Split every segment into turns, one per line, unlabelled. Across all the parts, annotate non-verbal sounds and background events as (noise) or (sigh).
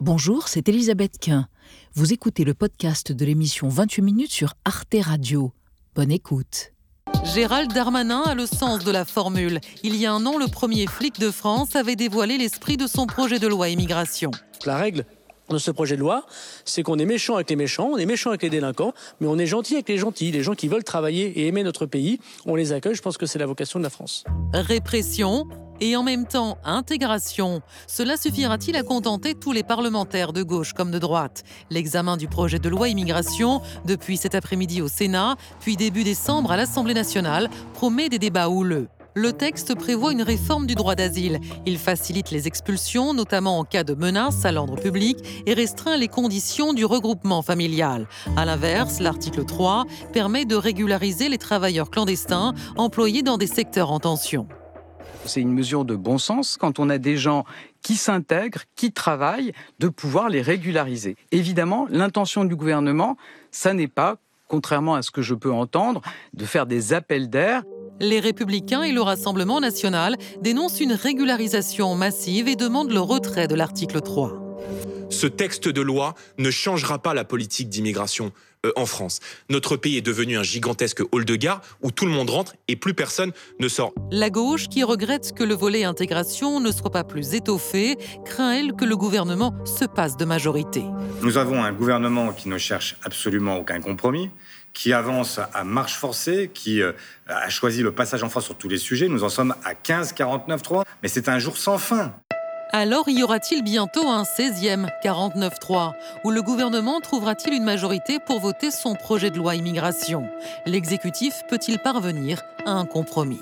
Bonjour, c'est Elisabeth Quint. Vous écoutez le podcast de l'émission 28 minutes sur Arte Radio. Bonne écoute.
Gérald Darmanin a le sens de la formule. Il y a un an, le premier flic de France avait dévoilé l'esprit de son projet de loi immigration.
La règle de ce projet de loi, c'est qu'on est méchant avec les méchants, on est méchant avec les délinquants, mais on est gentil avec les gentils. Les gens qui veulent travailler et aimer notre pays, on les accueille. Je pense que c'est la vocation de la France.
Répression, et en même temps intégration. Cela suffira-t-il à contenter tous les parlementaires de gauche comme de droite? L'examen du projet de loi immigration, depuis cet après-midi au Sénat, puis début décembre à l'Assemblée nationale, promet des débats houleux. Le texte prévoit une réforme du droit d'asile. Il facilite les expulsions, notamment en cas de menace à l'ordre public, et restreint les conditions du regroupement familial. A l'inverse, l'article 3 permet de régulariser les travailleurs clandestins employés dans des secteurs en tension.
C'est une mesure de bon sens quand on a des gens qui s'intègrent, qui travaillent, de pouvoir les régulariser. Évidemment, l'intention du gouvernement, ça n'est pas, contrairement à ce que je peux entendre, de faire des appels d'air.
Les Républicains et le Rassemblement national dénoncent une régularisation massive et demandent le retrait de l'article 3.
Ce texte de loi ne changera pas la politique d'immigration. Euh, en France. Notre pays est devenu un gigantesque hall de gare où tout le monde rentre et plus personne ne sort.
La gauche, qui regrette que le volet intégration ne soit pas plus étoffé, craint, elle, que le gouvernement se passe de majorité.
Nous avons un gouvernement qui ne cherche absolument aucun compromis qui avance à marche forcée, qui euh, a choisi le passage en France sur tous les sujets. Nous en sommes à 15-49-3, mais c'est un jour sans fin.
Alors y aura-t-il bientôt un 16e 49-3 où le gouvernement trouvera-t-il une majorité pour voter son projet de loi immigration? L'exécutif peut-il parvenir à un compromis?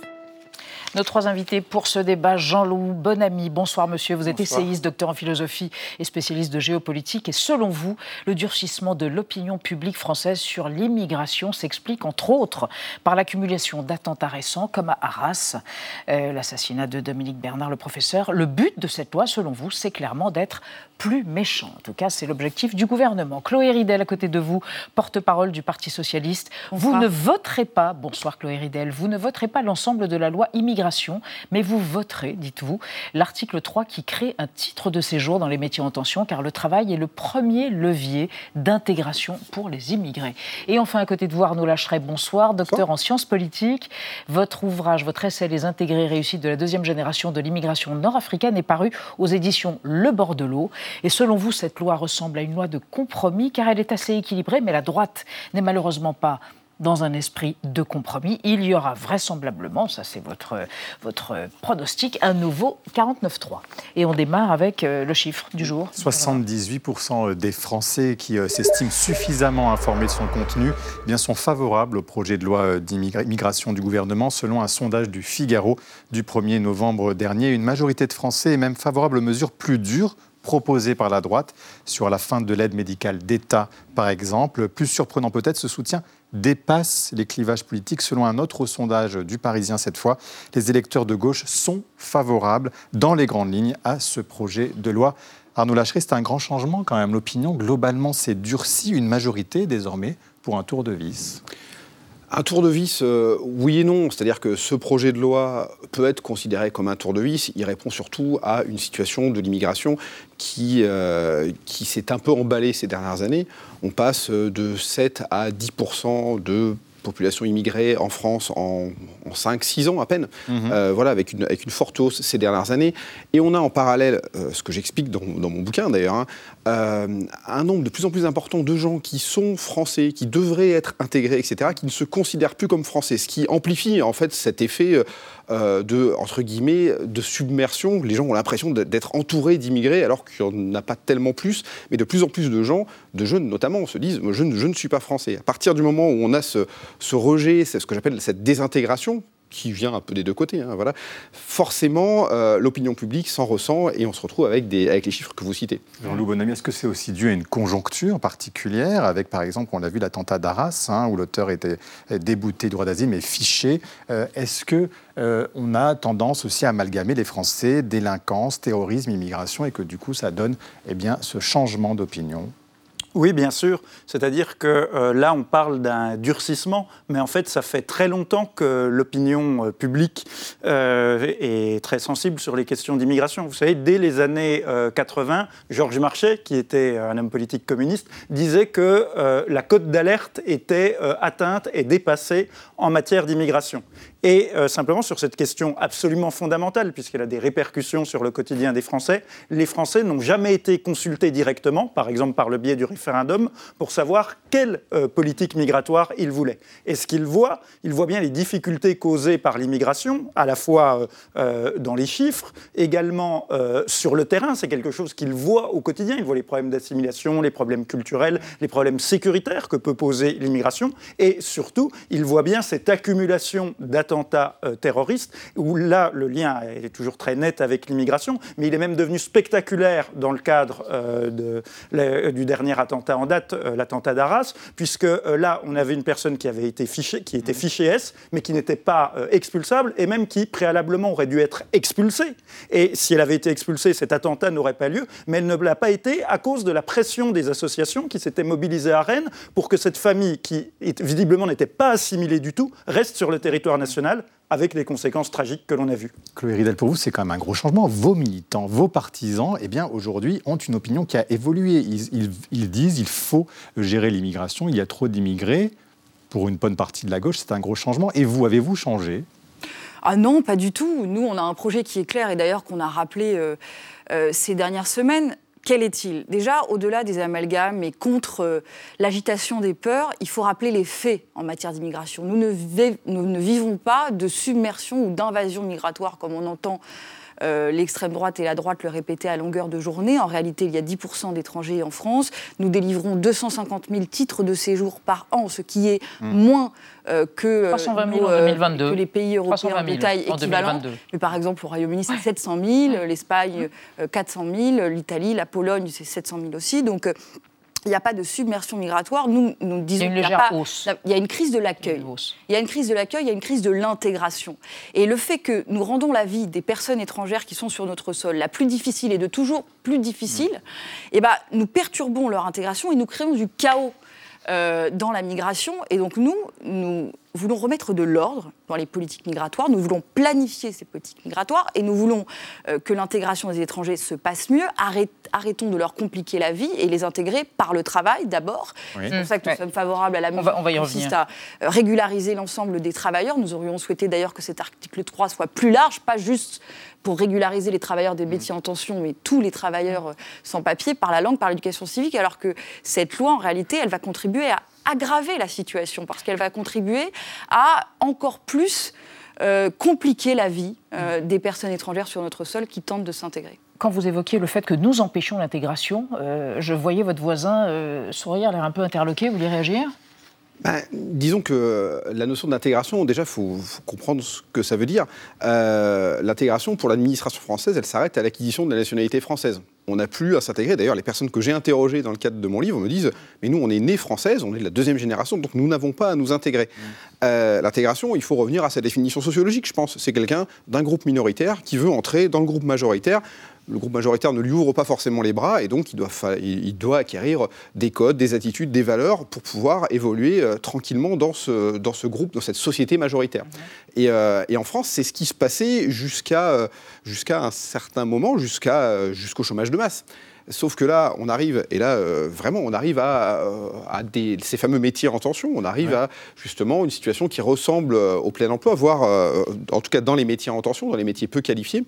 Nos trois invités pour ce débat, Jean-Loup Bonamy. Bonsoir monsieur, vous êtes essayiste, docteur en philosophie et spécialiste de géopolitique. Et selon vous, le durcissement de l'opinion publique française sur l'immigration s'explique entre autres par l'accumulation d'attentats récents comme à Arras, euh, l'assassinat de Dominique Bernard, le professeur. Le but de cette loi, selon vous, c'est clairement d'être plus méchant. En tout cas, c'est l'objectif du gouvernement. Chloé Ridel, à côté de vous, porte-parole du Parti socialiste. Vous ne voterez pas, bonsoir Chloé Ridel, vous ne voterez pas l'ensemble de la loi immigration mais vous voterez, dites-vous, l'article 3 qui crée un titre de séjour dans les métiers en tension, car le travail est le premier levier d'intégration pour les immigrés. Et enfin, à côté de vous, Arnaud Lacheret, bonsoir, docteur en sciences politiques. Votre ouvrage, votre essai Les intégrés réussis de la deuxième génération de l'immigration nord-africaine est paru aux éditions Le Bordelot. Et selon vous, cette loi ressemble à une loi de compromis, car elle est assez équilibrée, mais la droite n'est malheureusement pas dans un esprit de compromis. Il y aura vraisemblablement, ça c'est votre, votre pronostic, un nouveau 49-3. Et on démarre avec euh, le chiffre du jour.
78% des Français qui euh, s'estiment suffisamment informés de son contenu eh bien, sont favorables au projet de loi euh, d'immigration du gouvernement, selon un sondage du Figaro du 1er novembre dernier. Une majorité de Français est même favorable aux mesures plus dures proposées par la droite sur la fin de l'aide médicale d'État, par exemple. Plus surprenant peut-être, ce soutien dépasse les clivages politiques. Selon un autre sondage du Parisien cette fois, les électeurs de gauche sont favorables dans les grandes lignes à ce projet de loi. Arnaud Lachery, c'est un grand changement quand même. L'opinion globalement s'est durcie, une majorité désormais pour un tour de vis.
Un tour de vis, euh, oui et non. C'est-à-dire que ce projet de loi peut être considéré comme un tour de vis. Il répond surtout à une situation de l'immigration qui, euh, qui s'est un peu emballée ces dernières années. On passe de 7 à 10% de population immigrée en France en, 5-6 ans à peine, mhm. euh, voilà, avec une, avec une forte hausse ces dernières années. Et on a en parallèle, euh, ce que j'explique dans, mon bouquin d'ailleurs, hein, euh, un nombre de plus en plus important de gens qui sont français, qui devraient être intégrés, etc., qui ne se considèrent plus comme français, ce qui amplifie en fait cet effet de, entre guillemets, de submersion. Les gens ont l'impression d'être entourés d'immigrés alors qu'il n'y en a pas tellement plus, mais de plus en plus de gens, de jeunes notamment, se disent je, je ne suis pas français. À partir du moment où on a ce, ce rejet, c'est ce que j'appelle cette désintégration, qui vient un peu des deux côtés, hein, voilà, forcément, euh, l'opinion publique s'en ressent et on se retrouve avec, des, avec les chiffres que vous citez.
Jean-Loup Bonamy, est-ce que c'est aussi dû à une conjoncture particulière, avec par exemple, on l'a vu, l'attentat d'Arras, hein, où l'auteur était débouté du droit d'asile mais fiché. Euh, Est-ce que euh, on a tendance aussi à amalgamer les Français, délinquance, terrorisme, immigration, et que du coup ça donne eh bien, ce changement d'opinion?
Oui, bien sûr. C'est-à-dire que euh, là, on parle d'un durcissement, mais en fait, ça fait très longtemps que l'opinion euh, publique euh, est très sensible sur les questions d'immigration. Vous savez, dès les années 80, Georges Marchais, qui était un homme politique communiste, disait que la cote d'alerte était atteinte et dépassée en matière d'immigration. Et simplement sur cette question absolument fondamentale, puisqu'elle a des répercussions sur le quotidien des Français, les Français n'ont jamais été consultés directement, par exemple par le biais du référendum pour savoir quelle euh, politique migratoire il voulait. Et ce qu'il voit, il voit bien les difficultés causées par l'immigration, à la fois euh, euh, dans les chiffres, également sur le terrain? C'est quelque chose qu'il voit au quotidien. Il voit les problèmes d'assimilation, les problèmes culturels, les problèmes sécuritaires que peut poser l'immigration. Et surtout, il voit bien cette accumulation d'attentats terroristes, où là, le lien est toujours très net avec l'immigration, mais il est même devenu spectaculaire dans le cadre du dernier attentat en date, euh, l'attentat d'Arras, puisque euh, là, on avait une personne qui avait été fichée, qui était fichée S, mais qui n'était pas euh, expulsable, et même qui préalablement aurait dû être expulsée. Et si elle avait été expulsée, cet attentat n'aurait pas lieu, mais elle ne l'a pas été à cause de la pression des associations qui s'étaient mobilisées à Rennes pour que cette famille, qui visiblement n'était pas assimilée du tout, reste sur le territoire national avec les conséquences tragiques que l'on a vues.
Chloé Ridel, pour vous, c'est quand même un gros changement. Vos militants, vos partisans, eh bien, aujourd'hui, ont une opinion qui a évolué. Ils, ils disent qu'il faut gérer l'immigration, il y a trop d'immigrés. Pour une bonne partie de la gauche, c'est un gros changement. Et vous, avez-vous changé?
Ah non, pas du tout. Nous, on a un projet qui est clair et d'ailleurs qu'on a rappelé euh, euh, ces dernières semaines. Quel est-il? Déjà, au-delà des amalgames et contre euh, l'agitation des peurs, il faut rappeler les faits en matière d'immigration. Nous, nous ne, vivons pas de submersion ou d'invasion migratoire comme on entend euh, l'extrême droite et la droite le répétaient à longueur de journée. En réalité, il y a 10% d'étrangers en France. Nous délivrons 250 000 titres de séjour par an, ce qui est hmm. moins euh, que,
320 000 en 2022.
que les pays européens de taille équivalente. Mais par exemple, au Royaume-Uni, c'est 700 000, l'Espagne, 400 000, l'Italie, la Pologne, c'est 700 000 aussi. Donc, il n'y a pas de submersion migratoire. Nous, nous disons
qu'il y, a
il y a une crise de l'accueil. Il y a une crise de l'accueil, il y a une crise de l'intégration. Et le fait que nous rendons la vie des personnes étrangères qui sont sur notre sol la plus difficile et de toujours plus difficile, mmh. eh ben, nous perturbons leur intégration et nous créons du chaos euh, dans la migration. Et donc nous, nous voulons remettre de l'ordre dans les politiques migratoires, nous voulons planifier ces politiques migratoires et nous voulons euh, que l'intégration des étrangers se passe mieux. arrêtons de leur compliquer la vie et les intégrer par le travail d'abord. C'est pour ça que nous sommes favorables à la
mesure qui
consiste à euh, régulariser l'ensemble des travailleurs. Nous aurions souhaité d'ailleurs que cet article 3 soit plus large, pas juste pour régulariser les travailleurs des métiers en tension, mais tous les travailleurs euh, sans papier, par la langue, par l'éducation civique, alors que cette loi, en réalité, elle va contribuer à aggraver la situation parce qu'elle va contribuer à encore plus euh, compliquer la vie euh, des personnes étrangères sur notre sol qui tentent de s'intégrer.
Quand vous évoquiez le fait que nous empêchions l'intégration, euh, je voyais votre voisin sourire, l'air un peu interloqué. Vous voulez réagir?
Ben, disons que la notion d'intégration, déjà, il faut, comprendre ce que ça veut dire. L'intégration, pour l'administration française, elle s'arrête à l'acquisition de la nationalité française on n'a plus à s'intégrer. D'ailleurs, les personnes que j'ai interrogées dans le cadre de mon livre me disent Mais nous, on est nés françaises, on est de la deuxième génération, donc nous n'avons pas à nous intégrer. Mmh. Euh, l'intégration, il faut revenir à sa définition sociologique, je pense. C'est quelqu'un d'un groupe minoritaire qui veut entrer dans le groupe majoritaire le groupe majoritaire ne lui ouvre pas forcément les bras et donc il doit, il doit acquérir des codes, des attitudes, des valeurs pour pouvoir évoluer euh, tranquillement dans ce, dans ce groupe, dans cette société majoritaire. Mmh. Et, euh, et, en France, c'est ce qui se passait jusqu'à jusqu'à un certain moment, jusqu'à jusqu'au chômage de masse. Sauf que là, on arrive, et là, euh, vraiment, on arrive à, euh, ces fameux métiers en tension, on arrive à justement une situation qui ressemble euh, au plein emploi, voire, en tout cas dans les métiers en tension, dans les métiers peu qualifiés,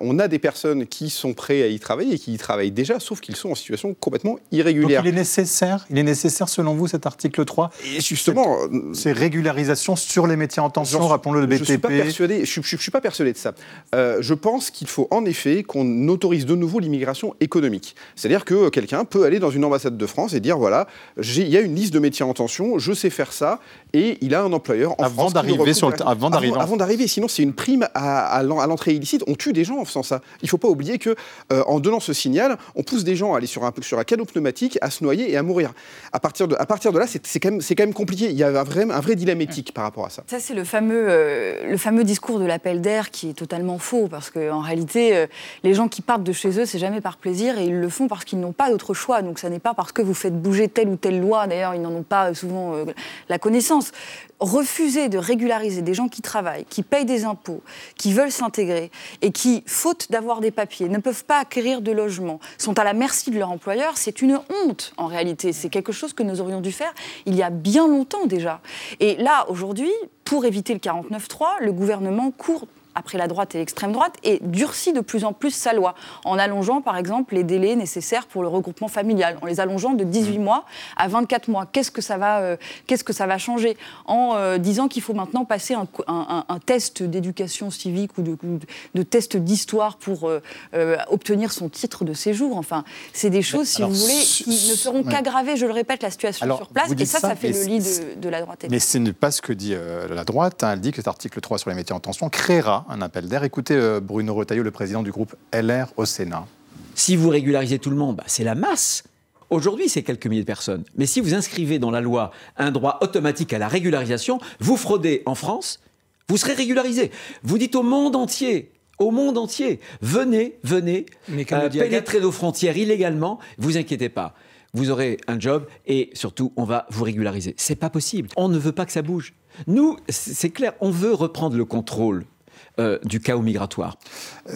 on a des personnes qui sont prêtes à y travailler et qui y travaillent déjà, sauf qu'ils sont en situation complètement irrégulière.
Donc il est nécessaire, il est nécessaire selon vous cet article 3
Et justement,
ces régularisations sur les métiers en tension, rappelons-le, le BTP. Je
suis pas persuadé. Je, je, suis pas persuadé de ça. je pense qu'il faut en effet qu'on autorise de nouveau l'immigration économique. C'est-à-dire que quelqu'un peut aller dans une ambassade de France et dire voilà, il y a une liste de métiers en tension, je sais faire ça, et il a un employeur en
avant D'arriver sur le avant d'arriver.
Avant, d'arriver, sinon c'est une prime à, l'entrée illicite. On tue des gens en faisant ça. Il ne faut pas oublier que euh, en donnant ce signal, on pousse des gens à aller sur un, sur un canot pneumatique, à se noyer et à mourir. À partir de, à partir de là, c'est quand, même, quand même compliqué. Il y a un vrai, un vrai dilemme éthique par rapport à ça.
Ça, c'est le fameux, euh, le fameux discours de l'appel d'air qui est totalement faux, parce qu'en réalité, euh, les gens qui partent de chez eux, c'est jamais par plaisir, et ils le font parce qu'ils n'ont pas d'autre choix. Donc, ça n'est pas parce que vous faites bouger telle ou telle loi. D'ailleurs, ils n'en ont pas souvent euh, la connaissance. Refuser de régulariser des gens qui travaillent, qui payent des impôts, qui veulent s'intégrer et qui, faute d'avoir des papiers, ne peuvent pas acquérir de logement, sont à la merci de leur employeur, c'est une honte en réalité. C'est quelque chose que nous aurions dû faire il y a bien longtemps déjà. Et là, aujourd'hui, pour éviter le 49-3, le gouvernement court après la droite et l'extrême droite, et durcit de plus en plus sa loi, en allongeant par exemple les délais nécessaires pour le regroupement familial, en les allongeant de 18 mmh. mois à 24 mois. Qu'est-ce que ça va, euh, qu'est-ce que ça va changer En euh, disant qu'il faut maintenant passer un, test d'éducation civique ou de, de test d'histoire pour euh, obtenir son titre de séjour. Enfin, c'est des choses, si vous voulez, qui ne feront qu'aggraver, je le répète, la situation sur place, et ça, ça, fait le lit de, la droite.
Mais ce n'est pas ce que dit la droite. Hein. Elle dit que cet article 3 sur les métiers en tension créera un appel d'air. Écoutez euh, Bruno Retailleau, le président du groupe LR au Sénat.
Si vous régularisez tout le monde, bah, c'est la masse. Aujourd'hui, c'est quelques milliers de personnes. Mais si vous inscrivez dans la loi un droit automatique à la régularisation, vous fraudez en France, vous serez régularisé. Vous dites au monde entier, au monde entier, venez, venez, euh, pénétrer nos frontières illégalement, vous inquiétez pas. Vous aurez un job et surtout, on va vous régulariser. C'est pas possible. On ne veut pas que ça bouge. Nous, c'est clair, on veut reprendre le contrôle euh, du chaos migratoire.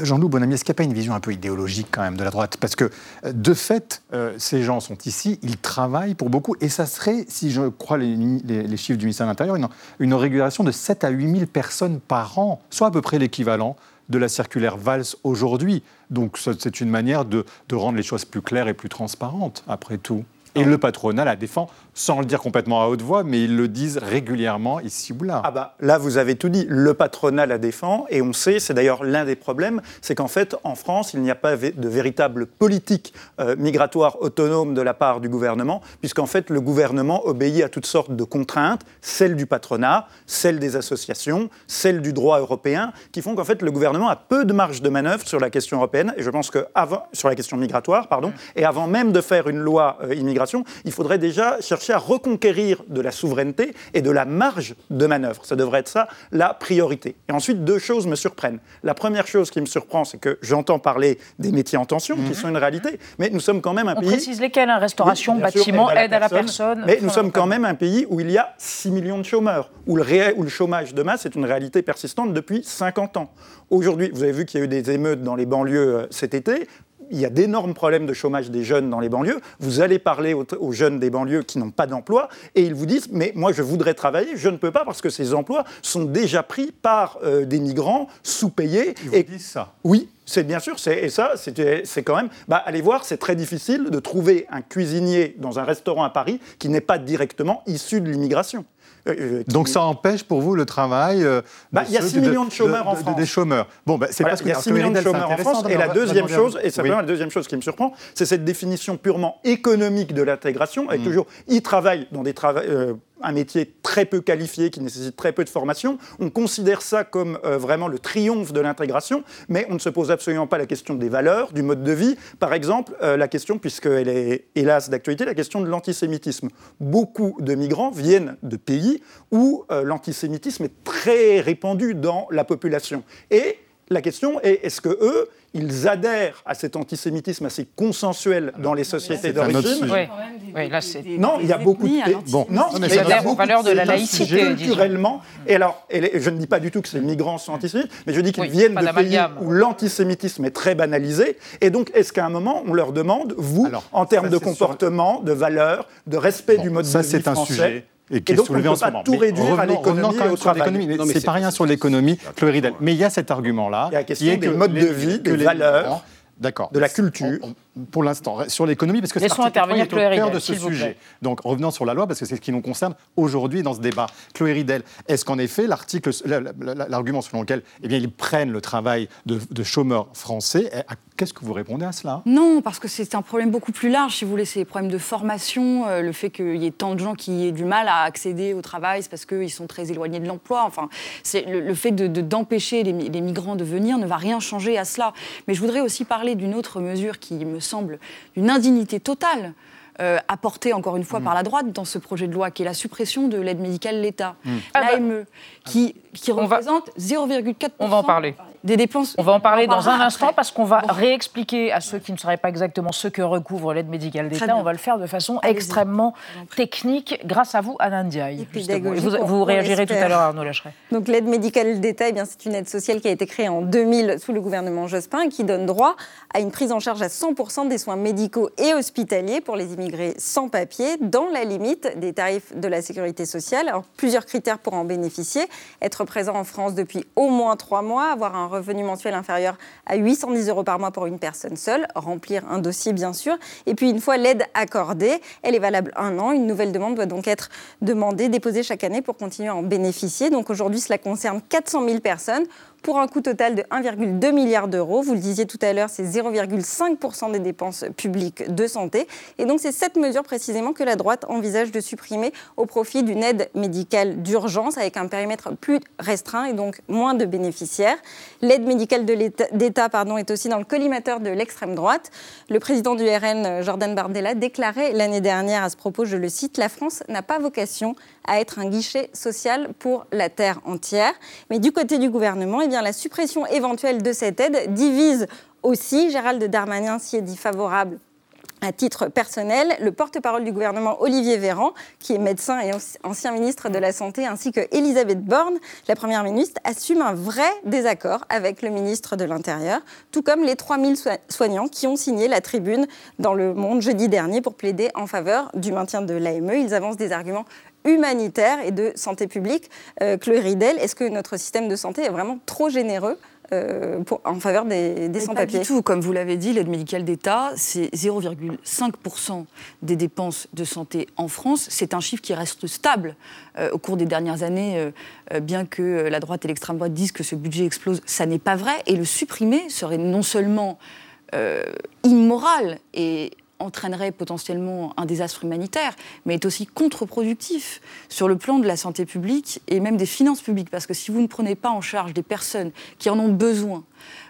Jean-Loup Bonamy, est-ce qu'il n'y a pas une vision un peu idéologique quand même de la droite? Parce que euh, de fait, euh, ces gens sont ici, ils travaillent pour beaucoup, et ça serait, si je crois les, chiffres du ministère de l'Intérieur, une, régulation de 7 à 8 000 personnes par an, soit à peu près l'équivalent de la circulaire Valls aujourd'hui. Donc c'est une manière de rendre les choses plus claires et plus transparentes, après tout. Et le patronat la défend sans le dire complètement à haute voix, mais ils le disent régulièrement ici ou là.
Ah bah, là, vous avez tout dit. Le patronat la défend, et on sait, c'est d'ailleurs l'un des problèmes, c'est qu'en fait, en France, il n'y a pas de véritable politique euh, migratoire autonome de la part du gouvernement, puisqu'en fait, le gouvernement obéit à toutes sortes de contraintes, celles du patronat, celles des associations, celles du droit européen, qui font qu'en fait, le gouvernement a peu de marge de manœuvre sur la question européenne, et je pense que avant, sur la question migratoire, pardon, et avant même de faire une loi euh, immigration, il faudrait déjà chercher à reconquérir de la souveraineté et de la marge de manœuvre. Ça devrait être ça la priorité. Et ensuite, deux choses me surprennent. La première chose qui me surprend, c'est que j'entends parler des métiers en tension, qui mhm. sont une réalité, mais nous sommes quand même un pays... On
précise lesquels hein, Restauration, bâtiment, aide à la, personne.
Mais nous sommes quand même un pays où il y a 6 millions de chômeurs, où le, réel, où le chômage de masse est une réalité persistante depuis 50 ans. Aujourd'hui, vous avez vu qu'il y a eu des émeutes dans les banlieues euh, cet été il y a d'énormes problèmes de chômage des jeunes dans les banlieues. Vous allez parler aux, jeunes des banlieues qui n'ont pas d'emploi et ils vous disent Mais moi, je voudrais travailler, je ne peux pas parce que ces emplois sont déjà pris par euh, des migrants sous-payés.
Ils vous disent ça
Oui, c'est bien sûr, et ça, c'est quand même. Bah, allez voir, c'est très difficile de trouver un cuisinier dans un restaurant à Paris qui n'est pas directement issu de l'immigration.
Euh, euh, Donc ça empêche pour vous le travail euh,
bah, Il y a 6 millions de, chômeurs en France.
des chômeurs.
Bon, bah, c'est parce qu'il y a 6 millions de chômeurs en France. Et la deuxième chose, et c'est la deuxième chose qui me surprend, c'est cette définition purement économique de l'intégration, avec mm. toujours, ils travaillent dans des travaux un métier très peu qualifié qui nécessite très peu de formation. On considère ça comme euh, vraiment le triomphe de l'intégration, mais on ne se pose absolument pas la question des valeurs, du mode de vie. Par exemple, euh, la question, puisqu'elle est hélas d'actualité, la question de l'antisémitisme. Beaucoup de migrants viennent de pays où euh, l'antisémitisme est très répandu dans la population. Et la question est, est-ce que eux, ils adhèrent à cet antisémitisme assez consensuel dans les sociétés d'origine.
Oui. là c'est.
Non, il y a beaucoup de.
Bon, non, mais ils adhèrent aux valeurs de la laïcité.
Culturellement, et alors, je ne dis pas du tout que ces migrants sont antisémites, mais je dis qu'ils viennent de pays où l'antisémitisme est très banalisé. Et donc, est-ce qu'à un moment, on leur demande, vous, en termes de comportement, de valeurs, de respect du mode de vie français,
c'est un sujet
et qui est donc, soulevé on ne peut pas tout réduire à l'économie et au travail.
C'est pas rien sur l'économie, Chloé Mais il y a cet argument-là.
Il y a la question des modes de vie, des valeurs, de la culture
pour l'instant, sur l'écononomy, parce que c'est
intervenir
au cœur de ce sujet. Donc, revenons sur la loi, parce que c'est ce qui nous concerne aujourd'hui dans ce débat. Chloé Ridel, est-ce qu'en effet, l'article, l'argument selon lequel eh bien, ils prennent le travail de, chômeurs français, eh, qu'est-ce que vous répondez à cela?
Non, parce que c'est un problème beaucoup plus large, si vous voulez. C'est des problèmes de formation, euh, le fait qu'il y ait tant de gens qui aient du mal à accéder au travail, c'est parce qu'ils sont très éloignés de l'emploi. Enfin, c'est le, fait d'empêcher de, les, les migrants de venir ne va rien changer à cela. Mais je voudrais aussi parler d'une autre mesure qui me semble d'une indignité totale. Euh, apportée encore une fois mm. par la droite dans ce projet de loi, qui est la suppression de l'aide médicale de l'État, mm. l'AME, qui, qui représente 0,4%.
On va en parler
des dépenses.
On va en parler dans un instant parce qu'on va réexpliquer à ceux qui ne sauraient pas exactement ce que recouvre l'aide médicale d'État. On va le faire de façon extrêmement technique grâce à vous, Anne Ndiaye. Vous, vous réagirez tout à l'heure, Arnaud Lacheret.
Donc l'aide médicale d'État, eh c'est une aide sociale qui a été créée en 2000 sous le gouvernement Jospin et qui donne droit à une prise en charge à 100% des soins médicaux et hospitaliers pour les immigrés sans papier dans la limite des tarifs de la sécurité sociale. Alors, plusieurs critères pour en bénéficier. Être présent en France depuis au moins trois mois, avoir un revenu mensuel inférieur à 810 euros par mois pour une personne seule, remplir un dossier bien sûr. Et puis une fois l'aide accordée, elle est valable un an. Une nouvelle demande doit donc être demandée, déposée chaque année pour continuer à en bénéficier. Donc aujourd'hui, cela concerne 400 000 personnes pour un coût total de 1,2 milliard d'euros. Vous le disiez tout à l'heure, c'est 0,5% des dépenses publiques de santé. Et donc c'est cette mesure précisément que la droite envisage de supprimer au profit d'une aide médicale d'urgence avec un périmètre plus restreint et donc moins de bénéficiaires. L'aide médicale d'État est aussi dans le collimateur de l'extrême droite. Le président du RN, Jordan Bardella, déclarait l'année dernière à ce propos, je le cite, La France n'a pas vocation à être un guichet social pour la terre entière. Mais du côté du gouvernement, eh bien, la suppression éventuelle de cette aide divise aussi. Gérald Darmanin s'y est dit favorable à titre personnel, le porte-parole du gouvernement Olivier Véran, qui est médecin et ancien ministre de la Santé, ainsi que Elisabeth Borne, la première ministre, assument un vrai désaccord avec le ministre de l'Intérieur, tout comme les 3000 soignants qui ont signé la tribune dans Le Monde jeudi dernier pour plaider en faveur du maintien de l'AME. Ils avancent des arguments humanitaire et de santé publique. Euh, Chloé Ridel, est-ce que notre système de santé est vraiment trop généreux euh, en faveur des, sans-papiers
Pas du tout. Comme vous l'avez dit, l'aide médicale d'État, c'est 0,5% des dépenses de santé en France. C'est un chiffre qui reste stable euh, au cours des dernières années, bien que la droite et l'extrême droite disent que ce budget explose. Ça n'est pas vrai. Et le supprimer serait non seulement immoral et entraînerait potentiellement un désastre humanitaire, mais est aussi contre-productif sur le plan de la santé publique et même des finances publiques. Parce que si vous ne prenez pas en charge des personnes qui en ont besoin,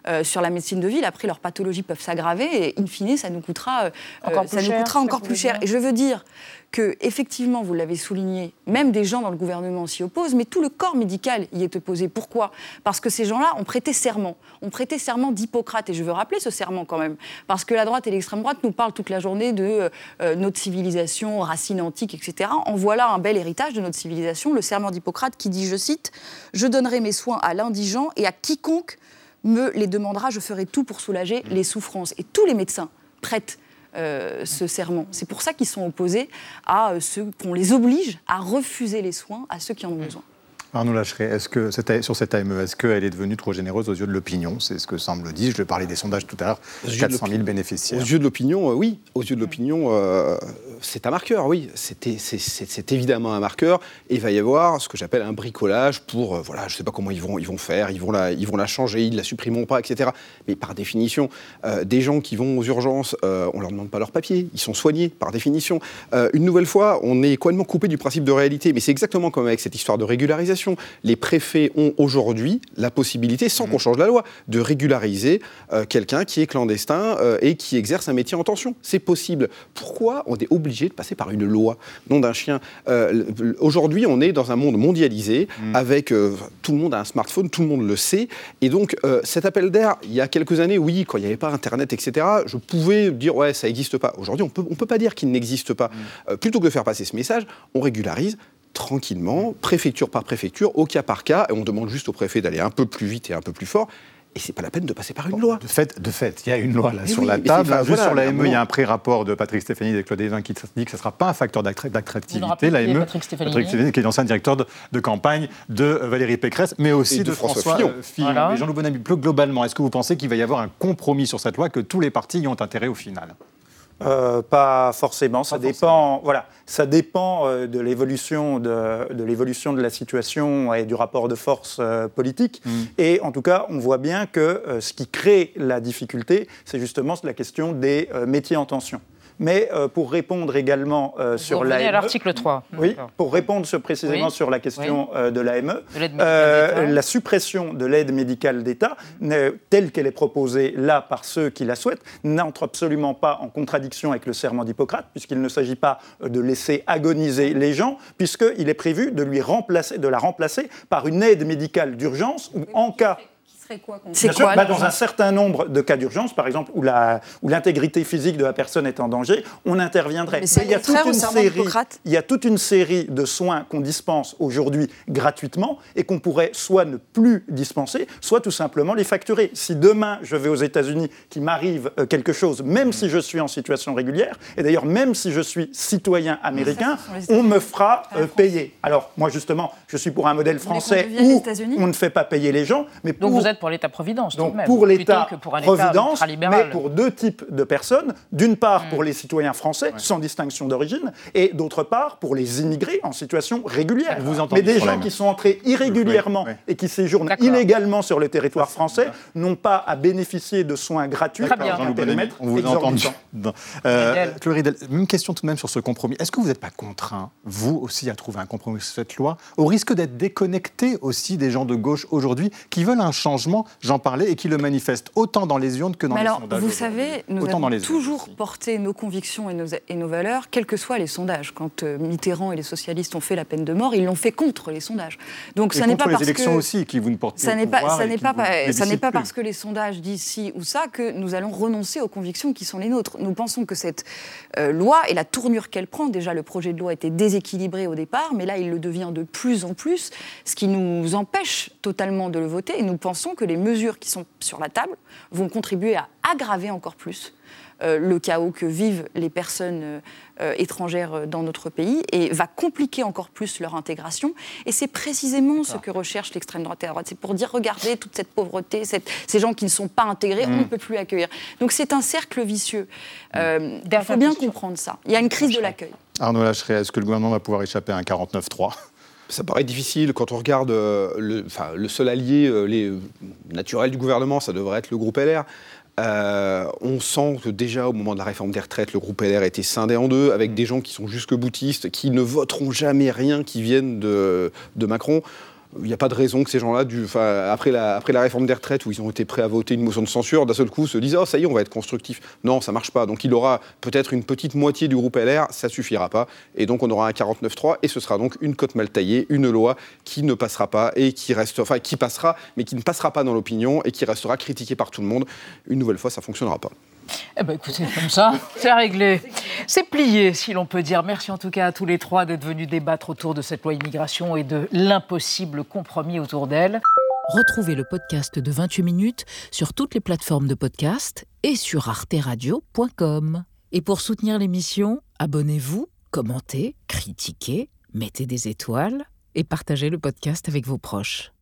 euh, sur la médecine de ville. Après, leurs pathologies peuvent s'aggraver et, in fine, ça nous coûtera, euh, encore, ça nous coûtera encore plus cher. Et je veux dire que, effectivement, vous l'avez souligné, même des gens dans le gouvernement s'y opposent, mais tout le corps médical y est opposé. Pourquoi? Parce que ces gens-là ont prêté serment. Ont prêté serment d'Hippocrate. Et je veux rappeler ce serment quand même. Parce que la droite et l'extrême droite nous parlent toute la journée de euh, notre civilisation, racine antique, etc. En voilà un bel héritage de notre civilisation, le serment d'Hippocrate qui dit, je cite, Je donnerai mes soins à l'indigent et à quiconque me les demandera, je ferai tout pour soulager les souffrances. Et tous les médecins prêtent euh, ce serment. C'est pour ça qu'ils sont opposés à euh, ceux qu'on les oblige à refuser les soins à ceux qui en ont besoin.
Arnaud Lacheret, est-ce que sur cette AME, est-ce qu'elle est devenue trop généreuse aux yeux de l'opinion? C'est ce que semble dire. Je vais parler des sondages tout à l'heure. 400 000 bénéficiaires.
Aux yeux de l'opinion, euh, oui. Aux yeux de l'opinion, euh, c'est un marqueur, oui. C'est évidemment un marqueur. Et il va y avoir ce que j'appelle un bricolage pour, euh, voilà, je ne sais pas comment ils vont, ils vont faire, ils vont, la, ils vont la changer, ils ne la supprimeront pas, etc. Mais par définition, des gens qui vont aux urgences, on ne leur demande pas leur papier, ils sont soignés, par définition. une nouvelle fois, on est complètement coupé du principe de réalité. Mais c'est exactement comme avec cette histoire de régularisation les préfets ont aujourd'hui la possibilité, sans mmh. qu'on change la loi, de régulariser euh, quelqu'un qui est clandestin euh, et qui exerce un métier en tension. C'est possible. Pourquoi on est obligé de passer par une loi Nom d'un chien. Euh, aujourd'hui, on est dans un monde mondialisé mmh. avec tout le monde a un smartphone, tout le monde le sait. Et donc, cet appel d'air, il y a quelques années, oui, quand il n'y avait pas Internet, etc., je pouvais dire, ouais, ça n'existe pas. Aujourd'hui, on peut, ne on peut pas dire qu'il n'existe pas. Mmh. plutôt que de faire passer ce message, on régularise tranquillement, préfecture par préfecture, au cas par cas, et on demande juste au préfet d'aller un peu plus vite et un peu plus fort. Et c'est pas la peine de passer par une loi.
De fait, de fait, il y a une loi là sur la table. Juste sur l'AME, il y a un pré-rapport de Patrick Stéphanie et de Claude Evin qui dit que ce ne sera pas un facteur d'attractivité. L'AME, Patrick Stéphanie, qui est l'ancien directeur de, campagne de Valérie Pécresse, mais aussi de, François, Fillon. Mais Jean-Loup Bonamy, plus globalement, est-ce que vous pensez qu'il va y avoir un compromis sur cette loi, que tous les partis y ont intérêt au final?
Euh, pas forcément. ça dépend. Voilà, ça dépend euh, de l'évolution de, de l'évolution de la situation et du rapport de force euh, politique. Mm. Et en tout cas, on voit bien que ce qui crée la difficulté, c'est justement la question des métiers en tension. Mais euh, pour répondre également euh, sur
l'AME.
à
l'article 3.
Oui, pour répondre précisément sur la question de l'AME,
la
suppression de l'aide médicale d'État, telle qu'elle est proposée là par ceux qui la souhaitent, n'entre absolument pas en contradiction avec le serment d'Hippocrate, puisqu'il ne s'agit pas de laisser agoniser les gens, puisqu'il est prévu de, lui remplacer, de la remplacer par une aide médicale d'urgence ou en cas
c'est quoi
bah, Dans un certain nombre de cas d'urgence, par exemple, où, l'intégrité physique de la personne est en danger, on interviendrait.
Mais, il, y a toute une série,
il y a toute une série de soins qu'on dispense aujourd'hui gratuitement et qu'on pourrait soit ne plus dispenser, soit tout simplement les facturer. Si demain je vais aux États-Unis, qu'il m'arrive euh, quelque chose, même si je suis en situation régulière, et d'ailleurs même si je suis citoyen américain, on me fera euh, payer. Alors moi justement, je suis pour un modèle français où on ne fait pas payer les gens, mais pour
pour l'État-providence.
Donc pour l'État-providence, mais pour deux types de personnes. D'une part mm. pour les citoyens français, sans distinction d'origine, et d'autre part pour les immigrés en situation régulière. Vous mais des gens qui sont entrés irrégulièrement et qui séjournent illégalement sur le territoire français n'ont pas à bénéficier de soins gratuits
dans un périmètre
On vous a entendu. (laughs) Euh, même question tout de même sur ce compromis. Est-ce que vous n'êtes pas contraint, vous aussi, à trouver un compromis sur cette loi, au risque d'être déconnecté aussi des gens de gauche aujourd'hui qui veulent un changement j'en parlais, et qui le manifeste autant dans les urnes que dans les sondages.
Vous savez, nous avons toujours porté nos convictions et nos, et nos, valeurs, quels que soient les sondages. Quand euh, Mitterrand et les socialistes ont fait la peine de mort, ils l'ont fait contre les sondages.
Donc ça n'est pas les parce élections que aussi qui vous ne portez
ça n'est pas, ça n'est pas, ça n'est pas parce que les sondages disent ci ou ça que nous allons renoncer aux convictions qui sont les nôtres. Nous pensons que cette euh, loi et la tournure qu'elle prend, déjà le projet de loi était déséquilibré au départ, mais là il le devient de plus en plus, ce qui nous empêche totalement de le voter. Et nous pensons que les mesures qui sont sur la table vont contribuer à aggraver encore plus euh, le chaos que vivent les personnes euh, étrangères dans notre pays et va compliquer encore plus leur intégration. Et c'est précisément ce que recherche l'extrême droite et la droite. C'est pour dire, regardez toute cette pauvreté, ces gens qui ne sont pas intégrés, on mm. ne peut plus accueillir. Donc c'est un cercle vicieux. Euh, il faut bien comprendre ça. Il y a une crise de l'accueil.
Arnaud Lacheret, est-ce que le gouvernement va pouvoir échapper à un 49-3
ça paraît difficile quand on regarde euh, le, le seul allié euh, les, naturel du gouvernement, ça devrait être le groupe LR. Euh, on sent que déjà au moment de la réforme des retraites, le groupe LR était scindé en deux, avec des gens qui sont jusque boutistes, qui ne voteront jamais rien qui vienne de, de Macron il n'y a pas de raison que ces gens-là, après, la, après la réforme des retraites, où ils ont été prêts à voter une motion de censure, d'un seul coup se disent Oh, ça y est, on va être constructif. Non, ça ne marche pas. Donc il aura peut-être une petite moitié du groupe LR, ça ne suffira pas. Et donc on aura un 49-3, et ce sera donc une cote mal taillée, une loi qui ne passera pas, et qui reste, enfin qui passera, mais qui ne passera pas dans l'opinion, et qui restera critiquée par tout le monde. Une nouvelle fois, ça ne fonctionnera pas.
Eh bien, écoutez, comme ça, c'est réglé. C'est plié, si l'on peut dire. Merci en tout cas à tous les trois d'être venus débattre autour de cette loi immigration et de l'impossible compromis autour d'elle.
Retrouvez le podcast de 28 minutes sur toutes les plateformes de podcast et sur arteradio.com. Et pour soutenir l'émission, abonnez-vous, commentez, critiquez, mettez des étoiles et partagez le podcast avec vos proches.